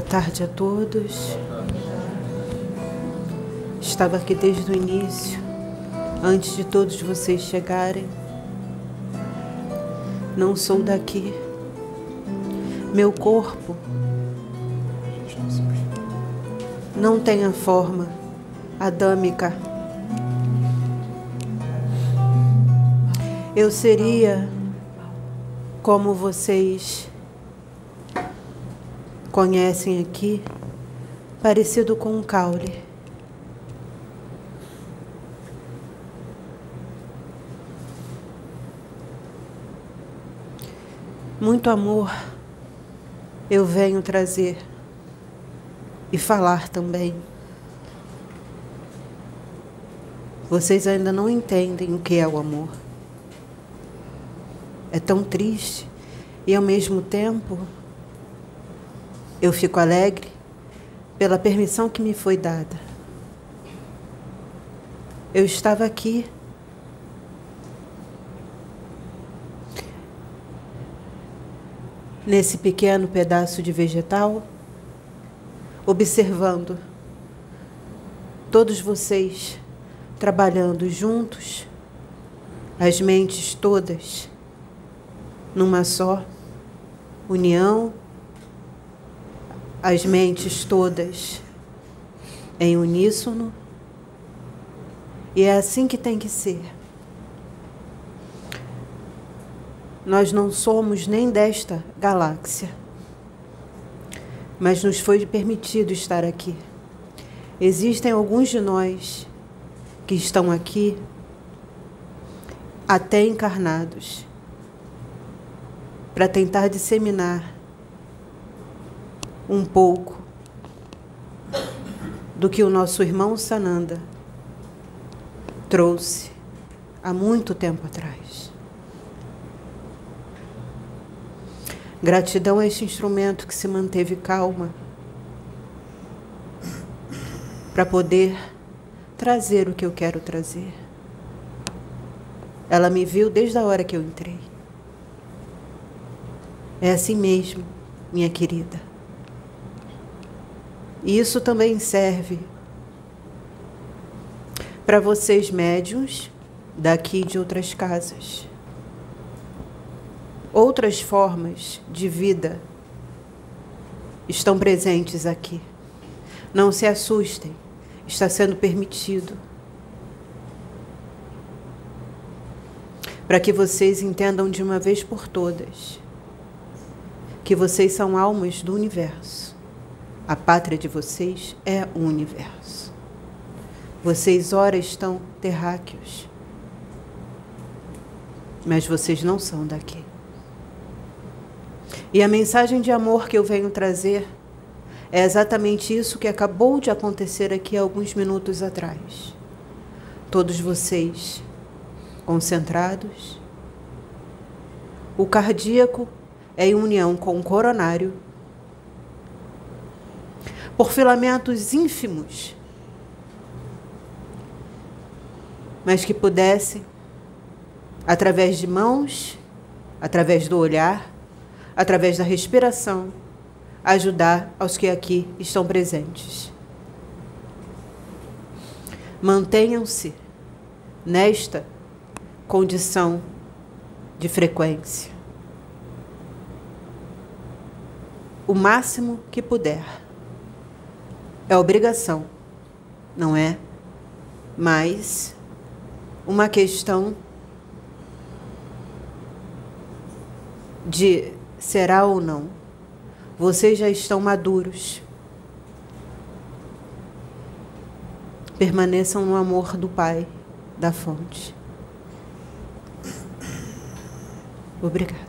tarde a todos. Estava aqui desde o início, antes de todos vocês chegarem. Não sou daqui. Meu corpo não tem a forma adâmica. Eu seria como vocês conhecem aqui, parecido com um caule. Muito amor eu venho trazer e falar também. Vocês ainda não entendem o que é o amor. É tão triste e ao mesmo tempo eu fico alegre pela permissão que me foi dada. Eu estava aqui. Nesse pequeno pedaço de vegetal, observando todos vocês trabalhando juntos, as mentes todas numa só união as mentes todas em uníssono. E é assim que tem que ser. Nós não somos nem desta galáxia, mas nos foi permitido estar aqui. Existem alguns de nós que estão aqui até encarnados para tentar disseminar um pouco do que o nosso irmão Sananda trouxe há muito tempo atrás. Gratidão a este instrumento que se manteve calma para poder trazer o que eu quero trazer. Ela me viu desde a hora que eu entrei. É assim mesmo, minha querida. E isso também serve para vocês médiums daqui de outras casas. Outras formas de vida estão presentes aqui. Não se assustem, está sendo permitido. Para que vocês entendam de uma vez por todas que vocês são almas do universo a pátria de vocês é o universo. Vocês, ora, estão terráqueos, mas vocês não são daqui. E a mensagem de amor que eu venho trazer é exatamente isso que acabou de acontecer aqui alguns minutos atrás. Todos vocês concentrados, o cardíaco é em união com o coronário por filamentos ínfimos, mas que pudessem, através de mãos, através do olhar, através da respiração, ajudar aos que aqui estão presentes. Mantenham-se nesta condição de frequência o máximo que puder. É obrigação, não é mais uma questão de será ou não. Vocês já estão maduros. Permaneçam no amor do Pai, da fonte. Obrigada.